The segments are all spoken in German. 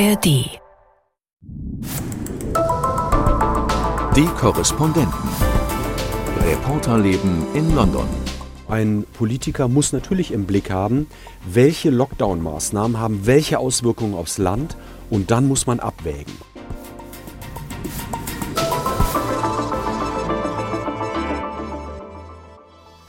ARD. Die Korrespondenten. Reporterleben in London. Ein Politiker muss natürlich im Blick haben, welche Lockdown-Maßnahmen haben welche Auswirkungen aufs Land und dann muss man abwägen.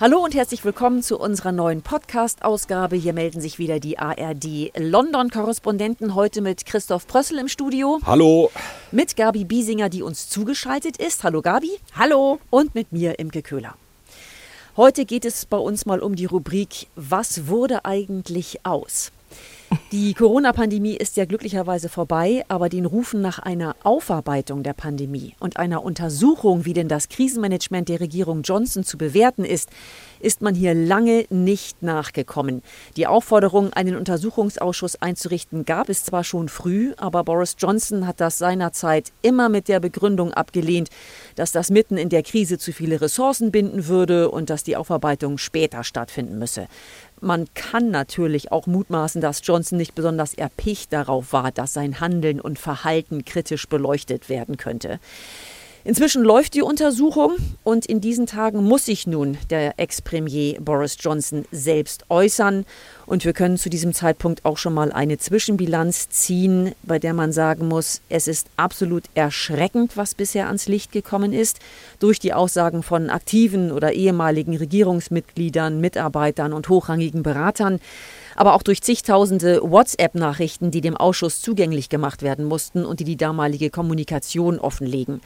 Hallo und herzlich willkommen zu unserer neuen Podcast-Ausgabe. Hier melden sich wieder die ARD London-Korrespondenten. Heute mit Christoph Prössel im Studio. Hallo. Mit Gabi Biesinger, die uns zugeschaltet ist. Hallo Gabi. Hallo. Und mit mir, Imke Köhler. Heute geht es bei uns mal um die Rubrik Was wurde eigentlich aus? Die Corona-Pandemie ist ja glücklicherweise vorbei, aber den Rufen nach einer Aufarbeitung der Pandemie und einer Untersuchung, wie denn das Krisenmanagement der Regierung Johnson zu bewerten ist, ist man hier lange nicht nachgekommen. Die Aufforderung, einen Untersuchungsausschuss einzurichten, gab es zwar schon früh, aber Boris Johnson hat das seinerzeit immer mit der Begründung abgelehnt, dass das mitten in der Krise zu viele Ressourcen binden würde und dass die Aufarbeitung später stattfinden müsse. Man kann natürlich auch mutmaßen, dass Johnson nicht besonders erpicht darauf war, dass sein Handeln und Verhalten kritisch beleuchtet werden könnte. Inzwischen läuft die Untersuchung und in diesen Tagen muss sich nun der Ex-Premier Boris Johnson selbst äußern. Und wir können zu diesem Zeitpunkt auch schon mal eine Zwischenbilanz ziehen, bei der man sagen muss, es ist absolut erschreckend, was bisher ans Licht gekommen ist, durch die Aussagen von aktiven oder ehemaligen Regierungsmitgliedern, Mitarbeitern und hochrangigen Beratern aber auch durch zigtausende WhatsApp-Nachrichten, die dem Ausschuss zugänglich gemacht werden mussten und die die damalige Kommunikation offenlegen.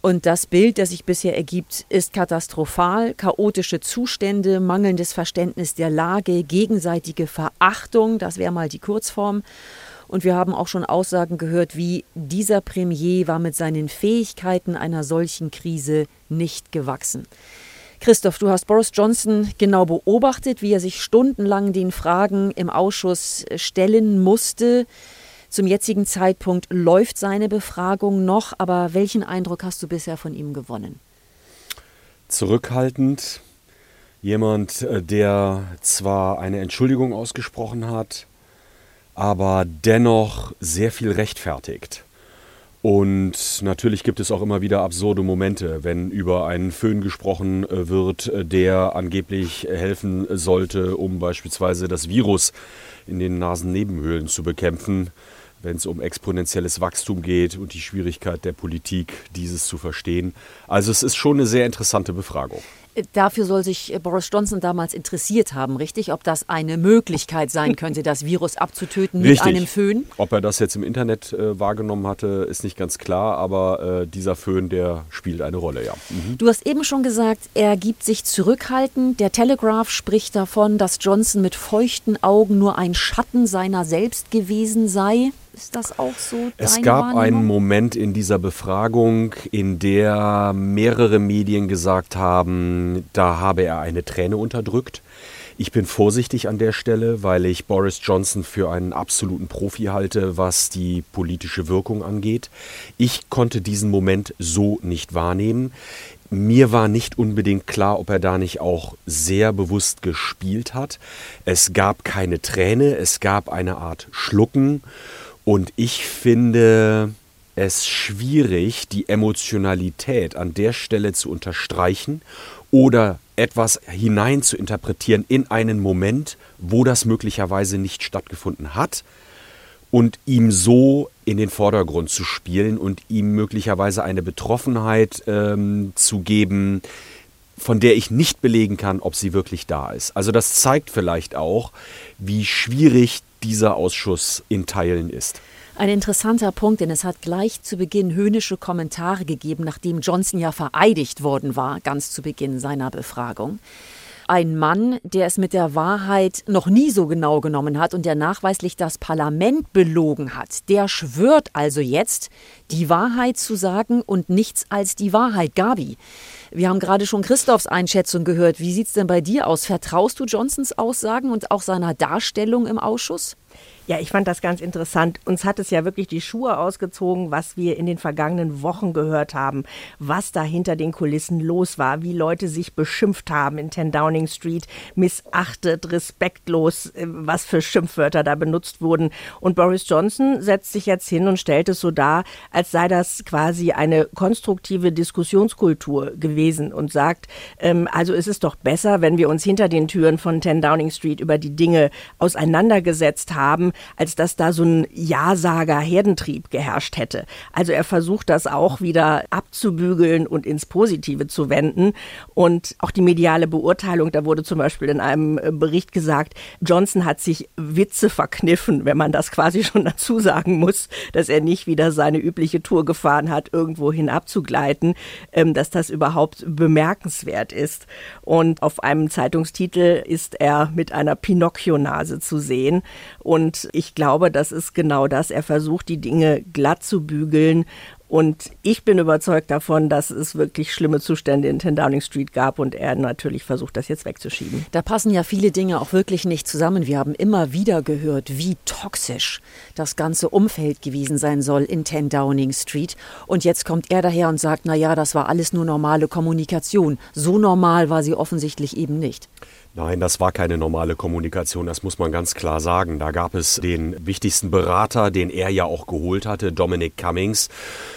Und das Bild, das sich bisher ergibt, ist katastrophal. Chaotische Zustände, mangelndes Verständnis der Lage, gegenseitige Verachtung, das wäre mal die Kurzform. Und wir haben auch schon Aussagen gehört, wie dieser Premier war mit seinen Fähigkeiten einer solchen Krise nicht gewachsen. Christoph, du hast Boris Johnson genau beobachtet, wie er sich stundenlang den Fragen im Ausschuss stellen musste. Zum jetzigen Zeitpunkt läuft seine Befragung noch, aber welchen Eindruck hast du bisher von ihm gewonnen? Zurückhaltend, jemand, äh, der zwar eine Entschuldigung ausgesprochen hat, aber dennoch sehr viel rechtfertigt. Und natürlich gibt es auch immer wieder absurde Momente, wenn über einen Föhn gesprochen äh, wird, äh, der angeblich helfen sollte, um beispielsweise das Virus in den Nasennebenhöhlen zu bekämpfen wenn es um exponentielles Wachstum geht und die Schwierigkeit der Politik, dieses zu verstehen. Also es ist schon eine sehr interessante Befragung. Dafür soll sich Boris Johnson damals interessiert haben, richtig? Ob das eine Möglichkeit sein könnte, das Virus abzutöten richtig. mit einem Föhn? Ob er das jetzt im Internet äh, wahrgenommen hatte, ist nicht ganz klar, aber äh, dieser Föhn, der spielt eine Rolle, ja. Mhm. Du hast eben schon gesagt, er gibt sich zurückhaltend. Der Telegraph spricht davon, dass Johnson mit feuchten Augen nur ein Schatten seiner selbst gewesen sei. Ist das auch so? Es gab einen Moment in dieser Befragung, in der mehrere Medien gesagt haben, da habe er eine Träne unterdrückt. Ich bin vorsichtig an der Stelle, weil ich Boris Johnson für einen absoluten Profi halte, was die politische Wirkung angeht. Ich konnte diesen Moment so nicht wahrnehmen. Mir war nicht unbedingt klar, ob er da nicht auch sehr bewusst gespielt hat. Es gab keine Träne, es gab eine Art Schlucken. Und ich finde es schwierig, die Emotionalität an der Stelle zu unterstreichen oder etwas hinein zu interpretieren in einen Moment, wo das möglicherweise nicht stattgefunden hat und ihm so in den Vordergrund zu spielen und ihm möglicherweise eine Betroffenheit ähm, zu geben, von der ich nicht belegen kann, ob sie wirklich da ist. Also das zeigt vielleicht auch, wie schwierig dieser Ausschuss in Teilen ist. Ein interessanter Punkt, denn es hat gleich zu Beginn höhnische Kommentare gegeben, nachdem Johnson ja vereidigt worden war, ganz zu Beginn seiner Befragung. Ein Mann, der es mit der Wahrheit noch nie so genau genommen hat und der nachweislich das Parlament belogen hat, der schwört also jetzt, die Wahrheit zu sagen und nichts als die Wahrheit. Gabi, wir haben gerade schon Christophs Einschätzung gehört. Wie sieht es denn bei dir aus? Vertraust du Johnsons Aussagen und auch seiner Darstellung im Ausschuss? Ja, ich fand das ganz interessant. Uns hat es ja wirklich die Schuhe ausgezogen, was wir in den vergangenen Wochen gehört haben, was da hinter den Kulissen los war, wie Leute sich beschimpft haben in 10 Downing Street, missachtet, respektlos, äh, was für Schimpfwörter da benutzt wurden. Und Boris Johnson setzt sich jetzt hin und stellt es so dar, als sei das quasi eine konstruktive Diskussionskultur gewesen und sagt, ähm, also es ist doch besser, wenn wir uns hinter den Türen von 10 Downing Street über die Dinge auseinandergesetzt haben, als dass da so ein Ja-Sager-Herdentrieb geherrscht hätte. Also er versucht das auch wieder abzubügeln und ins Positive zu wenden. Und auch die mediale Beurteilung, da wurde zum Beispiel in einem äh, Bericht gesagt, Johnson hat sich Witze verkniffen, wenn man das quasi schon dazu sagen muss, dass er nicht wieder seine übliche Tour gefahren hat, irgendwo hinabzugleiten, ähm, dass das überhaupt bemerkenswert ist. Und auf einem Zeitungstitel ist er mit einer Pinocchio-Nase zu sehen. Und ich glaube, das ist genau das. Er versucht, die Dinge glatt zu bügeln und ich bin überzeugt davon, dass es wirklich schlimme Zustände in 10 Downing Street gab und er natürlich versucht, das jetzt wegzuschieben. Da passen ja viele Dinge auch wirklich nicht zusammen. Wir haben immer wieder gehört, wie toxisch das ganze Umfeld gewesen sein soll in 10 Downing Street. Und jetzt kommt er daher und sagt, na ja, das war alles nur normale Kommunikation. So normal war sie offensichtlich eben nicht. Nein, das war keine normale Kommunikation, das muss man ganz klar sagen. Da gab es den wichtigsten Berater, den er ja auch geholt hatte, Dominic Cummings,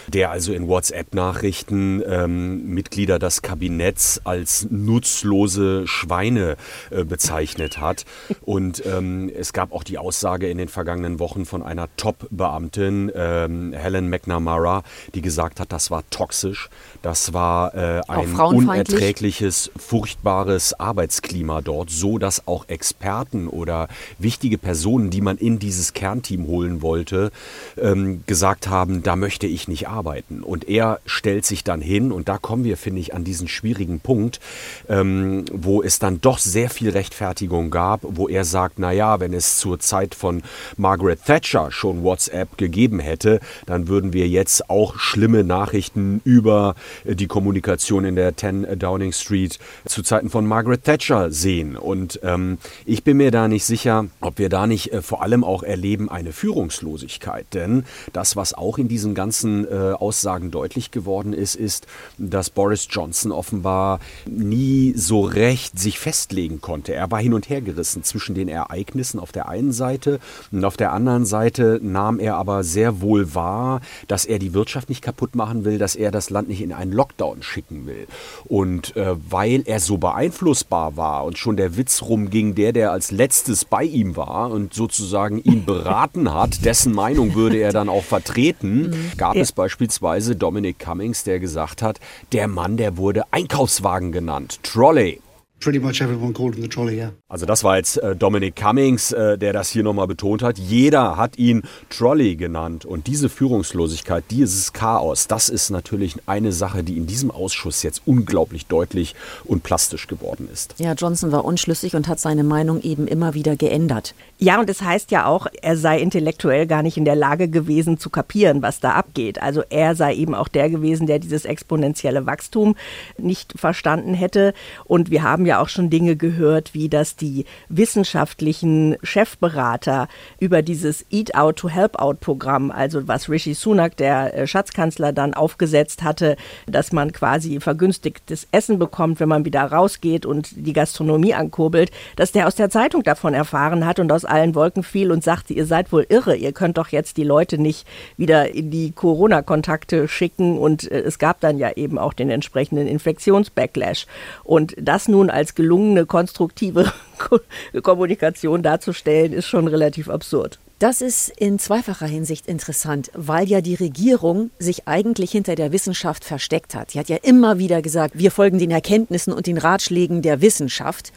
der also in WhatsApp-Nachrichten ähm, Mitglieder des Kabinetts als nutzlose Schweine äh, bezeichnet hat. Und ähm, es gab auch die Aussage in den vergangenen Wochen von einer Top-Beamtin, ähm, Helen McNamara, die gesagt hat, das war toxisch, das war äh, ein unerträgliches, furchtbares Arbeitsklima dort, so dass auch Experten oder wichtige Personen, die man in dieses Kernteam holen wollte, ähm, gesagt haben, da möchte ich nicht arbeiten. Und er stellt sich dann hin, und da kommen wir, finde ich, an diesen schwierigen Punkt, ähm, wo es dann doch sehr viel Rechtfertigung gab, wo er sagt, naja, wenn es zur Zeit von Margaret Thatcher schon WhatsApp gegeben hätte, dann würden wir jetzt auch schlimme Nachrichten über die Kommunikation in der 10 Downing Street zu Zeiten von Margaret Thatcher sehen sehen. Und ähm, ich bin mir da nicht sicher, ob wir da nicht äh, vor allem auch erleben eine Führungslosigkeit. Denn das, was auch in diesen ganzen äh, Aussagen deutlich geworden ist, ist, dass Boris Johnson offenbar nie so recht sich festlegen konnte. Er war hin und her gerissen zwischen den Ereignissen auf der einen Seite und auf der anderen Seite nahm er aber sehr wohl wahr, dass er die Wirtschaft nicht kaputt machen will, dass er das Land nicht in einen Lockdown schicken will. Und äh, weil er so beeinflussbar war und schon der Witz rumging, der, der als letztes bei ihm war und sozusagen ihn beraten hat, dessen Meinung würde er dann auch vertreten, mhm. gab ja. es beispielsweise Dominic Cummings, der gesagt hat, der Mann, der wurde Einkaufswagen genannt, Trolley. Pretty much everyone called him the trolley, yeah. Also das war jetzt äh, Dominic Cummings, äh, der das hier nochmal betont hat. Jeder hat ihn Trolley genannt. Und diese Führungslosigkeit, dieses Chaos, das ist natürlich eine Sache, die in diesem Ausschuss jetzt unglaublich deutlich und plastisch geworden ist. Ja, Johnson war unschlüssig und hat seine Meinung eben immer wieder geändert. Ja, und es das heißt ja auch, er sei intellektuell gar nicht in der Lage gewesen zu kapieren, was da abgeht. Also er sei eben auch der gewesen, der dieses exponentielle Wachstum nicht verstanden hätte. Und wir haben ja auch schon Dinge gehört, wie dass die wissenschaftlichen Chefberater über dieses Eat Out to Help Out Programm, also was Rishi Sunak, der äh, Schatzkanzler, dann aufgesetzt hatte, dass man quasi vergünstigtes Essen bekommt, wenn man wieder rausgeht und die Gastronomie ankurbelt, dass der aus der Zeitung davon erfahren hat und aus allen Wolken fiel und sagte, ihr seid wohl irre, ihr könnt doch jetzt die Leute nicht wieder in die Corona-Kontakte schicken und äh, es gab dann ja eben auch den entsprechenden Infektionsbacklash. Und das nun als gelungene, konstruktive Kommunikation darzustellen, ist schon relativ absurd. Das ist in zweifacher Hinsicht interessant, weil ja die Regierung sich eigentlich hinter der Wissenschaft versteckt hat. Sie hat ja immer wieder gesagt, wir folgen den Erkenntnissen und den Ratschlägen der Wissenschaft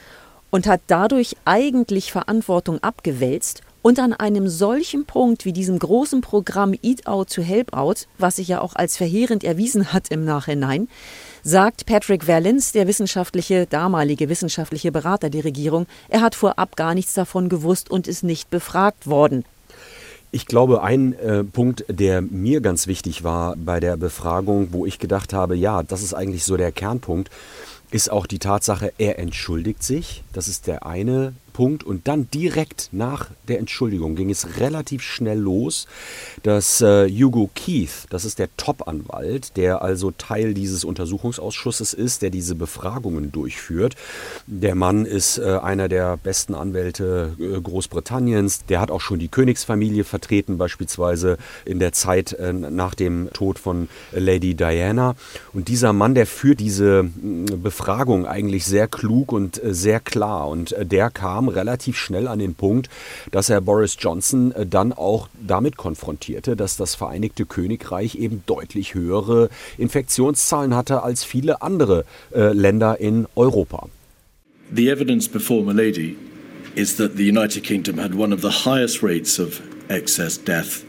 und hat dadurch eigentlich Verantwortung abgewälzt und an einem solchen Punkt wie diesem großen Programm Eat Out to Help Out, was sich ja auch als verheerend erwiesen hat im Nachhinein, sagt Patrick Valens, der wissenschaftliche, damalige wissenschaftliche Berater der Regierung, er hat vorab gar nichts davon gewusst und ist nicht befragt worden. Ich glaube, ein äh, Punkt, der mir ganz wichtig war bei der Befragung, wo ich gedacht habe, ja, das ist eigentlich so der Kernpunkt, ist auch die Tatsache, er entschuldigt sich. Das ist der eine Punkt. Und dann direkt nach der Entschuldigung ging es relativ schnell los, dass äh, Hugo Keith, das ist der Top-Anwalt, der also Teil dieses Untersuchungsausschusses ist, der diese Befragungen durchführt. Der Mann ist äh, einer der besten Anwälte äh, Großbritanniens. Der hat auch schon die Königsfamilie vertreten, beispielsweise in der Zeit äh, nach dem Tod von Lady Diana. Und dieser Mann, der führt diese Befragung eigentlich sehr klug und äh, sehr klar. Und äh, der kam relativ schnell an den Punkt, dass er Boris Johnson äh, dann auch damit konfrontierte, dass das Vereinigte Königreich eben deutlich höhere Infektionszahlen hatte als viele andere äh, Länder in Europa. The evidence before Milady is that the United Kingdom had one of the highest rates of excess death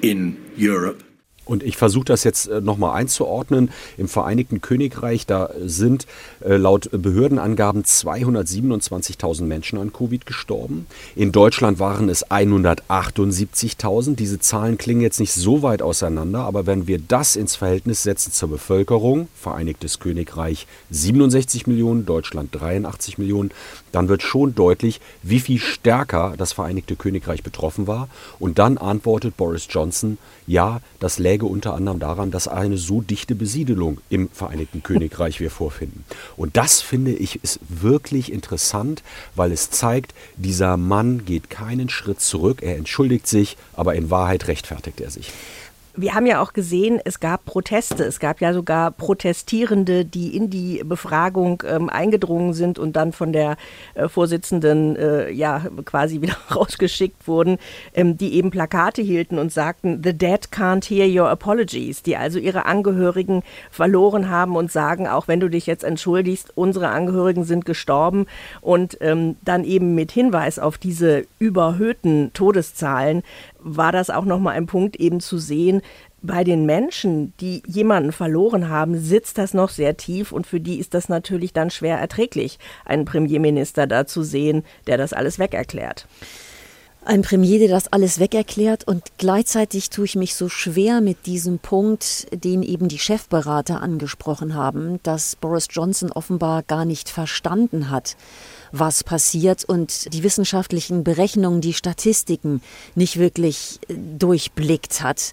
in Europe. Und ich versuche das jetzt äh, nochmal einzuordnen. Im Vereinigten Königreich, da sind äh, laut Behördenangaben 227.000 Menschen an Covid gestorben. In Deutschland waren es 178.000. Diese Zahlen klingen jetzt nicht so weit auseinander, aber wenn wir das ins Verhältnis setzen zur Bevölkerung, Vereinigtes Königreich 67 Millionen, Deutschland 83 Millionen, dann wird schon deutlich, wie viel stärker das Vereinigte Königreich betroffen war. Und dann antwortet Boris Johnson, ja, das läge unter anderem daran, dass eine so dichte Besiedelung im Vereinigten Königreich wir vorfinden. Und das finde ich ist wirklich interessant, weil es zeigt, dieser Mann geht keinen Schritt zurück, er entschuldigt sich, aber in Wahrheit rechtfertigt er sich wir haben ja auch gesehen, es gab Proteste. Es gab ja sogar Protestierende, die in die Befragung ähm, eingedrungen sind und dann von der äh, Vorsitzenden äh, ja quasi wieder rausgeschickt wurden, ähm, die eben Plakate hielten und sagten, The dead can't hear your apologies, die also ihre Angehörigen verloren haben und sagen, auch wenn du dich jetzt entschuldigst, unsere Angehörigen sind gestorben und ähm, dann eben mit Hinweis auf diese überhöhten Todeszahlen war das auch nochmal ein Punkt eben zu sehen, bei den Menschen, die jemanden verloren haben, sitzt das noch sehr tief und für die ist das natürlich dann schwer erträglich, einen Premierminister da zu sehen, der das alles wegerklärt. Ein Premier, der das alles wegerklärt und gleichzeitig tue ich mich so schwer mit diesem Punkt, den eben die Chefberater angesprochen haben, dass Boris Johnson offenbar gar nicht verstanden hat, was passiert und die wissenschaftlichen Berechnungen, die Statistiken nicht wirklich äh, durchblickt hat.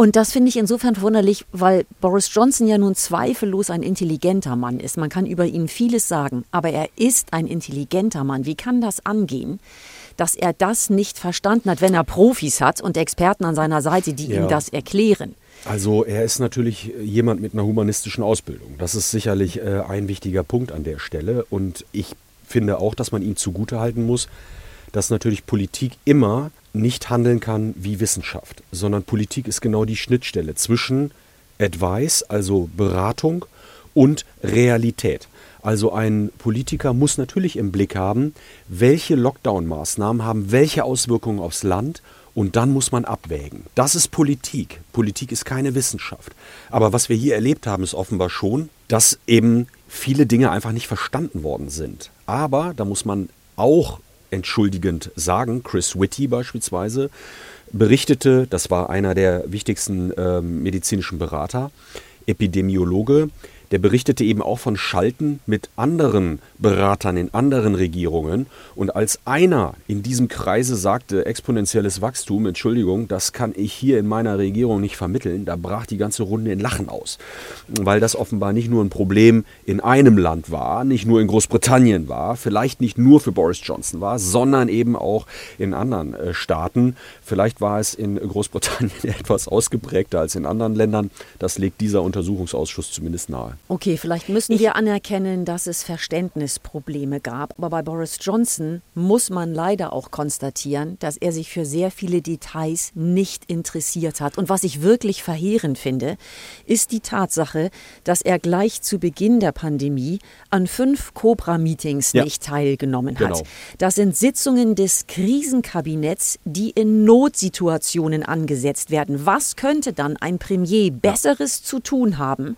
Und das finde ich insofern verwunderlich, weil Boris Johnson ja nun zweifellos ein intelligenter Mann ist. Man kann über ihn vieles sagen, aber er ist ein intelligenter Mann. Wie kann das angehen, dass er das nicht verstanden hat, wenn er Profis hat und Experten an seiner Seite, die ja. ihm das erklären? Also er ist natürlich jemand mit einer humanistischen Ausbildung. Das ist sicherlich äh, ein wichtiger Punkt an der Stelle. Und ich finde auch, dass man ihm zugutehalten muss, dass natürlich Politik immer nicht handeln kann wie Wissenschaft, sondern Politik ist genau die Schnittstelle zwischen Advice, also Beratung, und Realität. Also ein Politiker muss natürlich im Blick haben, welche Lockdown-Maßnahmen haben welche Auswirkungen aufs Land und dann muss man abwägen. Das ist Politik. Politik ist keine Wissenschaft. Aber was wir hier erlebt haben, ist offenbar schon, dass eben viele Dinge einfach nicht verstanden worden sind. Aber da muss man auch entschuldigend sagen, Chris Whitty beispielsweise berichtete, das war einer der wichtigsten äh, medizinischen Berater, Epidemiologe, der berichtete eben auch von Schalten mit anderen Beratern in anderen Regierungen. Und als einer in diesem Kreise sagte, exponentielles Wachstum, Entschuldigung, das kann ich hier in meiner Regierung nicht vermitteln, da brach die ganze Runde in Lachen aus. Weil das offenbar nicht nur ein Problem in einem Land war, nicht nur in Großbritannien war, vielleicht nicht nur für Boris Johnson war, sondern eben auch in anderen äh, Staaten. Vielleicht war es in Großbritannien etwas ausgeprägter als in anderen Ländern. Das legt dieser Untersuchungsausschuss zumindest nahe. Okay, vielleicht müssen wir anerkennen, dass es Verständnisprobleme gab. Aber bei Boris Johnson muss man leider auch konstatieren, dass er sich für sehr viele Details nicht interessiert hat. Und was ich wirklich verheerend finde, ist die Tatsache, dass er gleich zu Beginn der Pandemie an fünf Cobra-Meetings ja. nicht teilgenommen hat. Genau. Das sind Sitzungen des Krisenkabinetts, die in Notsituationen angesetzt werden. Was könnte dann ein Premier Besseres ja. zu tun haben,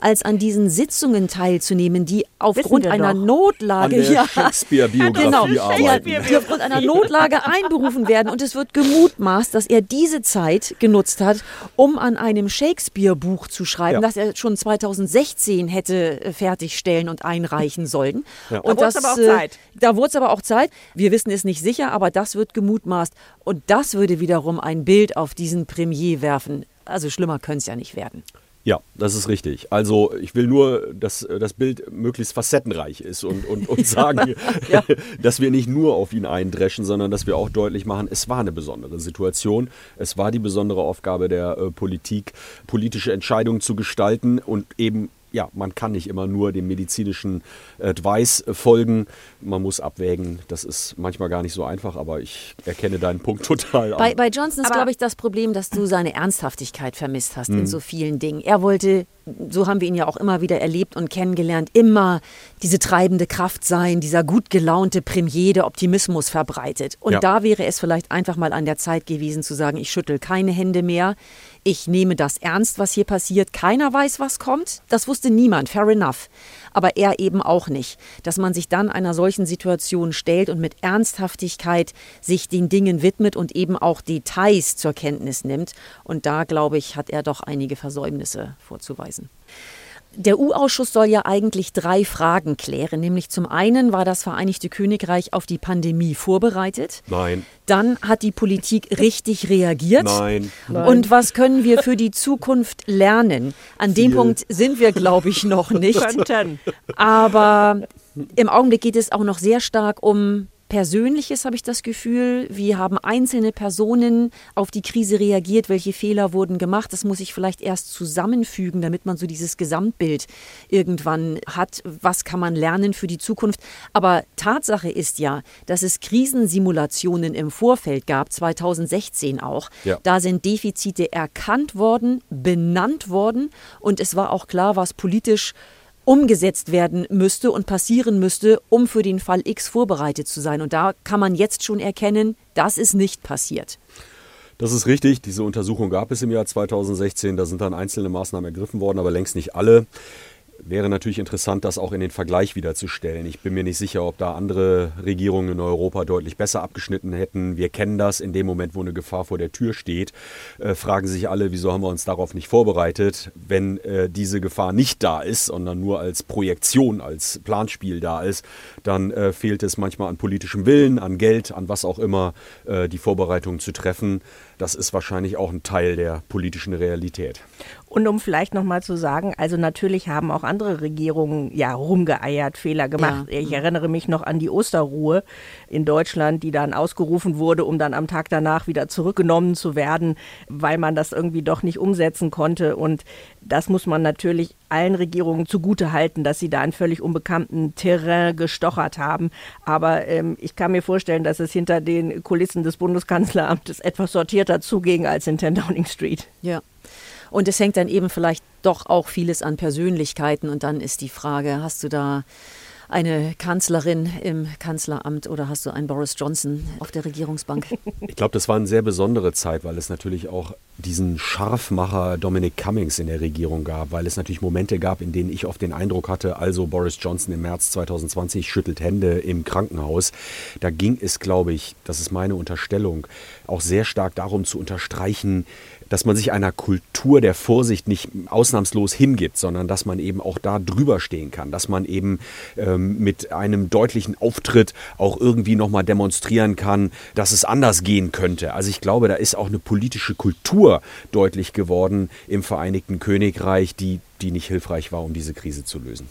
als an diesen diesen Sitzungen teilzunehmen, die aufgrund einer doch. Notlage An der ja, Shakespeare-Biografie genau, arbeiten. die, aufgrund einer Notlage einberufen werden. Und es wird gemutmaßt, dass er diese Zeit genutzt hat, um an einem Shakespeare-Buch zu schreiben, Ja. das er schon 2016 hätte äh, fertigstellen und einreichen sollen. Ja. Und Da wurd's das, aber auch äh, Zeit. Da wurde es aber auch Zeit. Wir wissen es nicht sicher, aber das wird gemutmaßt. Und das würde wiederum ein Bild auf diesen Premier werfen. Also schlimmer könnte es ja nicht werden. Ja, das ist richtig. Also ich will nur, dass äh, das Bild möglichst facettenreich ist und, und, und sagen, dass wir nicht nur auf ihn eindreschen, sondern dass wir auch deutlich machen, es war eine besondere Situation. Es war die besondere Aufgabe der äh, Politik, politische Entscheidungen zu gestalten und eben ja, man kann nicht immer nur dem medizinischen Advice folgen. Man muss abwägen. Das ist manchmal gar nicht so einfach, aber ich erkenne deinen Punkt total. Bei, an. bei Johnson ist, glaube ich, das Problem, dass du seine Ernsthaftigkeit vermisst hast in so vielen Dingen. Er wollte, so haben wir ihn ja auch immer wieder erlebt und kennengelernt, immer diese treibende Kraft sein, dieser gut gelaunte Premier, der Optimismus verbreitet. Und Ja. da wäre es vielleicht einfach mal an der Zeit gewesen zu sagen, ich schüttel keine Hände mehr. Ich nehme das ernst, was hier passiert. Keiner weiß, was kommt. Das wusste niemand. Fair enough. Aber er eben auch nicht. Dass man sich dann einer solchen Situation stellt und mit Ernsthaftigkeit sich den Dingen widmet und eben auch Details zur Kenntnis nimmt. Und da, glaube ich, hat er doch einige Versäumnisse vorzuweisen. Der U-Ausschuss soll ja eigentlich drei Fragen klären. Nämlich zum einen war das Vereinigte Königreich auf die Pandemie vorbereitet. Nein, Dann hat die Politik richtig reagiert. nein. Und was können wir für die Zukunft lernen? An dem Viel. Punkt sind wir, glaube ich, noch nicht. Könnten. Aber im Augenblick geht es auch noch sehr stark um Persönliches, habe ich das Gefühl. Wie haben einzelne Personen auf die Krise reagiert? Welche Fehler wurden gemacht? Das muss ich vielleicht erst zusammenfügen, damit man so dieses Gesamtbild irgendwann hat. Was kann man lernen für die Zukunft? Aber Tatsache ist ja, dass es Krisensimulationen im Vorfeld gab, 2016 auch. Ja. Da sind Defizite erkannt worden, benannt worden und es war auch klar, was politisch umgesetzt werden müsste und passieren müsste, um für den Fall X vorbereitet zu sein. Und da kann man jetzt schon erkennen, das ist nicht passiert. Das ist richtig. Diese Untersuchung gab es im Jahr 2016. Da sind dann einzelne Maßnahmen ergriffen worden, aber längst nicht alle. Wäre natürlich interessant, das auch in den Vergleich wiederzustellen. Ich bin mir nicht sicher, ob da andere Regierungen in Europa deutlich besser abgeschnitten hätten. Wir kennen das. In dem Moment, wo eine Gefahr vor der Tür steht, äh, fragen sich alle, wieso haben wir uns darauf nicht vorbereitet, wenn äh, diese Gefahr nicht da ist, sondern nur als Projektion, als Planspiel da ist, dann äh, fehlt es manchmal an politischem Willen, an Geld, an was auch immer, äh, die Vorbereitungen zu treffen. Das ist wahrscheinlich auch ein Teil der politischen Realität. Und um vielleicht nochmal zu sagen, also natürlich haben auch andere Regierungen ja rumgeeiert, Fehler gemacht. Ja. Ich erinnere mich noch an die Osterruhe in Deutschland, die dann ausgerufen wurde, um dann am Tag danach wieder zurückgenommen zu werden, weil man das irgendwie doch nicht umsetzen konnte. Und das muss man natürlich allen Regierungen zugute halten, dass sie da einen völlig unbekannten Terrain gestochert haben. Aber ähm, ich kann mir vorstellen, dass es hinter den Kulissen des Bundeskanzleramtes etwas sortierter zuging als in 10 Downing Street. Ja. Und es hängt dann eben vielleicht doch auch vieles an Persönlichkeiten. Und dann ist die Frage, hast du da eine Kanzlerin im Kanzleramt oder hast du einen Boris Johnson auf der Regierungsbank? Ich glaube, das war eine sehr besondere Zeit, weil es natürlich auch diesen Scharfmacher Dominic Cummings in der Regierung gab, weil es natürlich Momente gab, in denen ich oft den Eindruck hatte, also Boris Johnson im März 2020 schüttelt Hände im Krankenhaus. Da ging es, glaube ich, das ist meine Unterstellung, auch sehr stark darum zu unterstreichen, dass man sich einer Kultur der Vorsicht nicht ausnahmslos hingibt, sondern dass man eben auch da drüber stehen kann, dass man eben ähm, mit einem deutlichen Auftritt auch irgendwie nochmal demonstrieren kann, dass es anders gehen könnte. Also ich glaube, da ist auch eine politische Kultur deutlich geworden im Vereinigten Königreich, die, die nicht hilfreich war, um diese Krise zu lösen.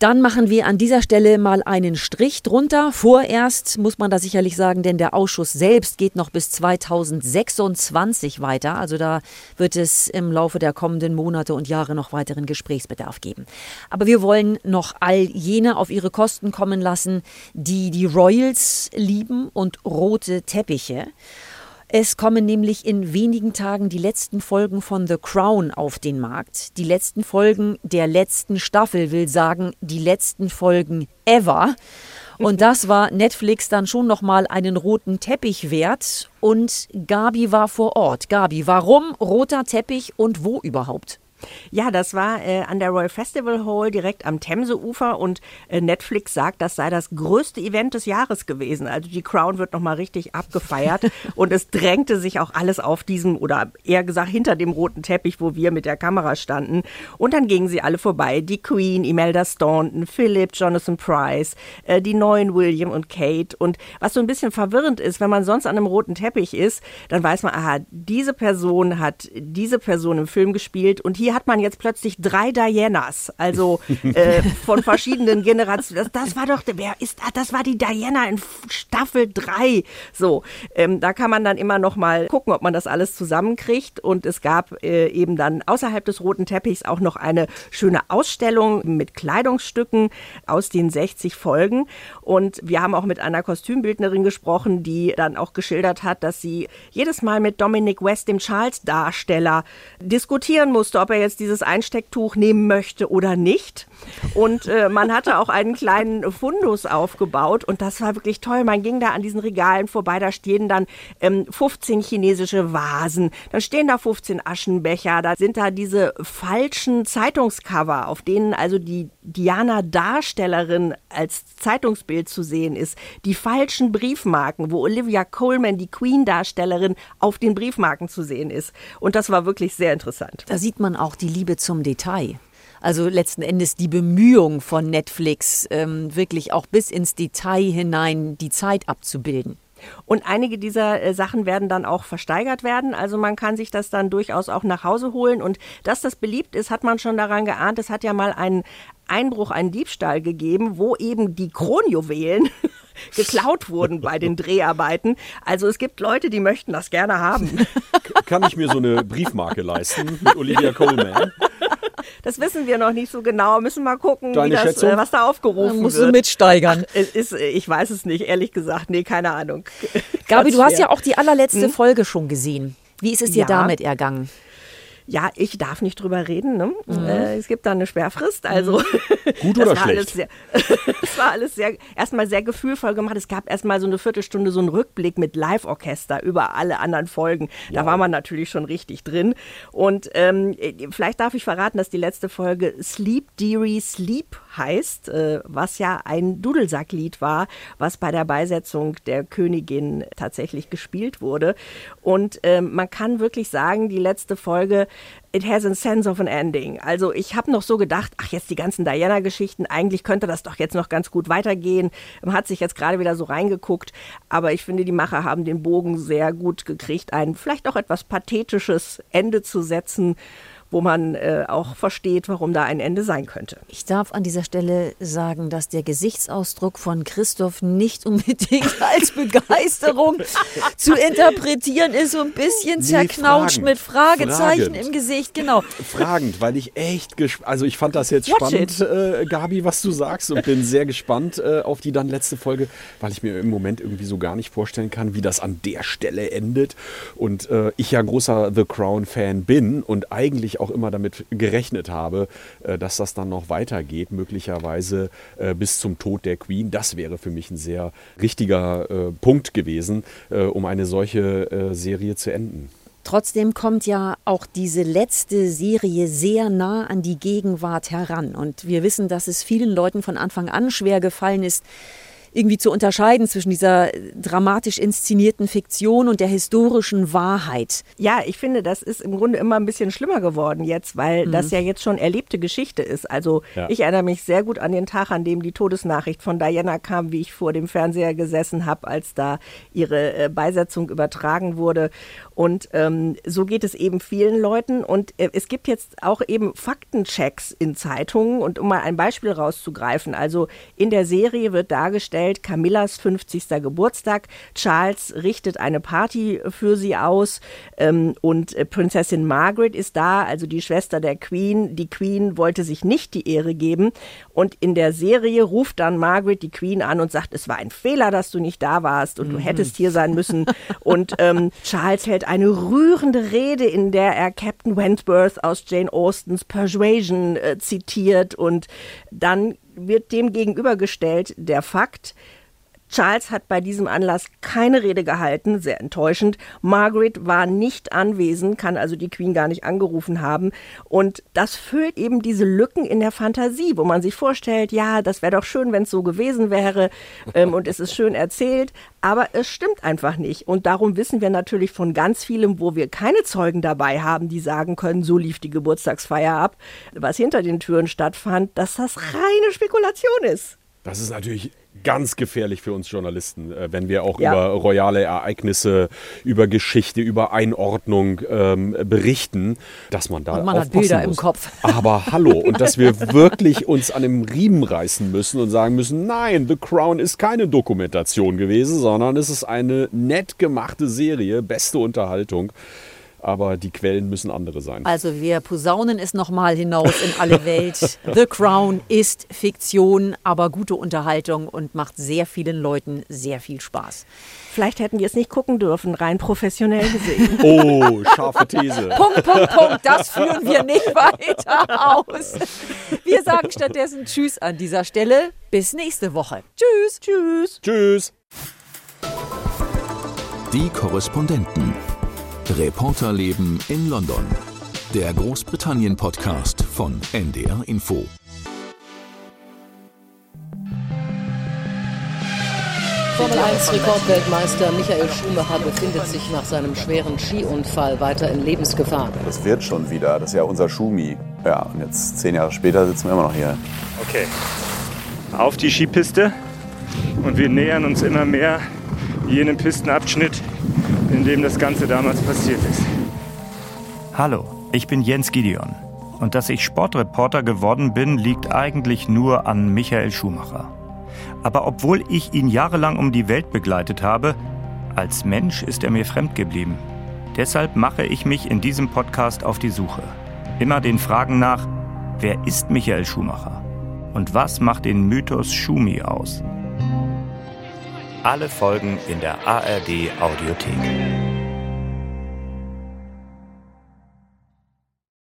Dann machen wir an dieser Stelle mal einen Strich drunter. Vorerst muss man da sicherlich sagen, denn der Ausschuss selbst geht noch bis 2026 weiter. Also da wird es im Laufe der kommenden Monate und Jahre noch weiteren Gesprächsbedarf geben. Aber wir wollen noch all jene auf ihre Kosten kommen lassen, die die Royals lieben und rote Teppiche. Es kommen nämlich in wenigen Tagen die letzten Folgen von The Crown auf den Markt. Die letzten Folgen der letzten Staffel will sagen, die letzten Folgen ever. Und das war Netflix dann schon nochmal einen roten Teppich wert. Und Gabi war vor Ort. Gabi, warum roter Teppich und wo überhaupt? Ja, das war äh, an der Royal Festival Hall direkt am Themseufer und äh, Netflix sagt, das sei das größte Event des Jahres gewesen. Also die Crown wird nochmal richtig abgefeiert und es drängte sich auch alles auf diesem oder eher gesagt hinter dem roten Teppich, wo wir mit der Kamera standen. Und dann gingen sie alle vorbei. Die Queen, Imelda Staunton, Philip, Jonathan Price, äh, die neuen William und Kate. Und was so ein bisschen verwirrend ist, wenn man sonst an einem roten Teppich ist, dann weiß man, aha, diese Person hat diese Person im Film gespielt und hier hat man jetzt plötzlich drei Dianas, also äh, von verschiedenen Generationen. Das, das, war doch, wer ist, ah, das war die Diana in Staffel 3. So, ähm, da kann man dann immer noch mal gucken, ob man das alles zusammenkriegt. Und es gab äh, eben dann außerhalb des roten Teppichs auch noch eine schöne Ausstellung mit Kleidungsstücken aus den 60 Folgen. Und wir haben auch mit einer Kostümbildnerin gesprochen, die dann auch geschildert hat, dass sie jedes Mal mit Dominic West, dem Charles-Darsteller, diskutieren musste, ob er jetzt dieses Einstecktuch nehmen möchte oder nicht. Und äh, man hatte auch einen kleinen Fundus aufgebaut und das war wirklich toll. Man ging da an diesen Regalen vorbei, da stehen dann ähm, 15 chinesische Vasen, dann stehen da 15 Aschenbecher, da sind da diese falschen Zeitungscover, auf denen also die Diana Darstellerin als Zeitungsbild zu sehen ist, die falschen Briefmarken, wo Olivia Coleman, die Queen-Darstellerin, auf den Briefmarken zu sehen ist. Und das war wirklich sehr interessant. Da sieht man auch die Liebe zum Detail. Also letzten Endes die Bemühung von Netflix, ähm, wirklich auch bis ins Detail hinein die Zeit abzubilden. Und einige dieser äh, Sachen werden dann auch versteigert werden. Also man kann sich das dann durchaus auch nach Hause holen. Und dass das beliebt ist, hat man schon daran geahnt. Es hat ja mal einen Einbruch, einen Diebstahl gegeben, wo eben die Kronjuwelen geklaut wurden bei den Dreharbeiten. Also es gibt Leute, die möchten das gerne haben. Kann ich mir so eine Briefmarke leisten mit Olivia Coleman? Das wissen wir noch nicht so genau. Müssen mal gucken, das, äh, was da aufgerufen musst wird. du mitsteigern. Ach, es ist, ich weiß es nicht, ehrlich gesagt. Nee, keine Ahnung. Gabi, du hast ja auch die allerletzte Folge schon gesehen. Wie ist es dir Ja. damit ergangen? Ja, ich darf nicht drüber reden. Ne? Äh, es gibt da eine Sperrfrist. Also Gut oder war Alles schlecht? es war alles sehr, erstmal sehr gefühlvoll gemacht. Es gab erstmal so eine Viertelstunde so einen Rückblick mit Live-Orchester über alle anderen Folgen. Da war man natürlich schon richtig drin. Und ähm, vielleicht darf ich verraten, dass die letzte Folge Sleep Deary Sleep heißt, äh, was ja ein Dudelsacklied war, was bei der Beisetzung der Königin tatsächlich gespielt wurde. Und ähm, man kann wirklich sagen, die letzte Folge It has a sense of an ending. Also ich habe noch so gedacht, ach jetzt die ganzen Diana-Geschichten, eigentlich könnte das doch jetzt noch ganz gut weitergehen. Man hat sich jetzt gerade wieder so reingeguckt, aber ich finde, die Macher haben den Bogen sehr gut gekriegt, ein vielleicht auch etwas pathetisches Ende zu setzen, wo man äh, auch versteht, warum da ein Ende sein könnte. Ich darf an dieser Stelle sagen, dass der Gesichtsausdruck von Christoph nicht unbedingt als Begeisterung zu interpretieren ist. So ein bisschen zerknautscht fragend. mit Fragezeichen Fragend. im Gesicht. Genau. Fragend, weil ich echt gespannt, also ich fand das jetzt Watch spannend, äh, Gabi, was du sagst und bin sehr gespannt äh, auf die dann letzte Folge, weil ich mir im Moment irgendwie so gar nicht vorstellen kann, wie das an der Stelle endet. Und äh, ich ja großer The Crown-Fan bin und eigentlich auch immer damit gerechnet habe, äh, dass das dann noch weitergeht, möglicherweise äh, bis zum Tod der Queen. Das wäre für mich ein sehr richtiger äh, Punkt gewesen, um eine solche Serie zu enden. Trotzdem kommt ja auch diese letzte Serie sehr nah an die Gegenwart heran. Und wir wissen, dass es vielen Leuten von Anfang an schwer gefallen ist, irgendwie zu unterscheiden zwischen dieser dramatisch inszenierten Fiktion und der historischen Wahrheit. Ja, ich finde, das ist im Grunde immer ein bisschen schlimmer geworden jetzt, weil das ja jetzt schon erlebte Geschichte ist. Also Ja. ich erinnere mich sehr gut an den Tag, an dem die Todesnachricht von Diana kam, wie ich vor dem Fernseher gesessen habe, als da ihre äh, Beisetzung übertragen wurde. Und ähm, so geht es eben vielen Leuten. Und äh, es gibt jetzt auch eben Faktenchecks in Zeitungen. Und um mal ein Beispiel rauszugreifen, also in der Serie wird dargestellt, Camillas 50. Geburtstag. Charles richtet eine Party für sie aus ähm, und äh, Prinzessin Margaret ist da, also die Schwester der Queen. Die Queen wollte sich nicht die Ehre geben und in der Serie ruft dann Margaret die Queen an und sagt, es war ein Fehler, dass du nicht da warst und du hättest hier sein müssen. Und ähm, Charles hält eine rührende Rede, in der er Captain Wentworth aus Jane Austens Persuasion äh, zitiert. Und dann wird dem gegenübergestellt der Fakt, Charles hat bei diesem Anlass keine Rede gehalten, sehr enttäuschend. Margaret war nicht anwesend, kann also die Queen gar nicht angerufen haben. Und das füllt eben diese Lücken in der Fantasie, wo man sich vorstellt, ja, das wäre doch schön, wenn es so gewesen wäre ähm, und es ist schön erzählt, aber es stimmt einfach nicht. Und darum wissen wir natürlich von ganz vielem, wo wir keine Zeugen dabei haben, die sagen können, so lief die Geburtstagsfeier ab, was hinter den Türen stattfand, dass das reine Spekulation ist. Das ist natürlich ganz gefährlich für uns Journalisten, äh, wenn wir auch ja. über royale Ereignisse, über Geschichte, über Einordnung ähm, berichten, dass man da und man hat Bilder muss. im Kopf. Aber hallo, und dass wir wirklich uns an dem Riemen reißen müssen und sagen müssen, nein, The Crown ist keine Dokumentation gewesen, sondern es ist eine nett gemachte Serie, beste Unterhaltung aber die Quellen müssen andere sein. Also wir posaunen es nochmal hinaus in alle Welt. The Crown ist Fiktion, aber gute Unterhaltung und macht sehr vielen Leuten sehr viel Spaß. Vielleicht hätten wir es nicht gucken dürfen, rein professionell gesehen. Oh, scharfe These. Punkt, Punkt, Punkt. Das führen wir nicht weiter aus. Wir sagen stattdessen Tschüss an dieser Stelle. Bis nächste Woche. Tschüss. Tschüss. Tschüss. Die Korrespondenten. Reporterleben in London. Der Großbritannien-Podcast von NDR Info. Formel 1 Rekordweltmeister Michael Schumacher befindet sich nach seinem schweren Skiunfall weiter in Lebensgefahr. Das wird schon wieder. Das ist ja unser Schumi. Ja, und jetzt zehn Jahre später sitzen wir immer noch hier. Okay, auf die Skipiste und wir nähern uns immer mehr jenem Pistenabschnitt, in dem das Ganze damals passiert ist. Hallo, ich bin Jens Gideon. Und dass ich Sportreporter geworden bin, liegt eigentlich nur an Michael Schumacher. Aber obwohl ich ihn jahrelang um die Welt begleitet habe, als Mensch ist er mir fremd geblieben. Deshalb mache ich mich in diesem Podcast auf die Suche. Immer den Fragen nach, wer ist Michael Schumacher? Und was macht den Mythos Schumi aus? Alle Folgen in der ARD Audiothek.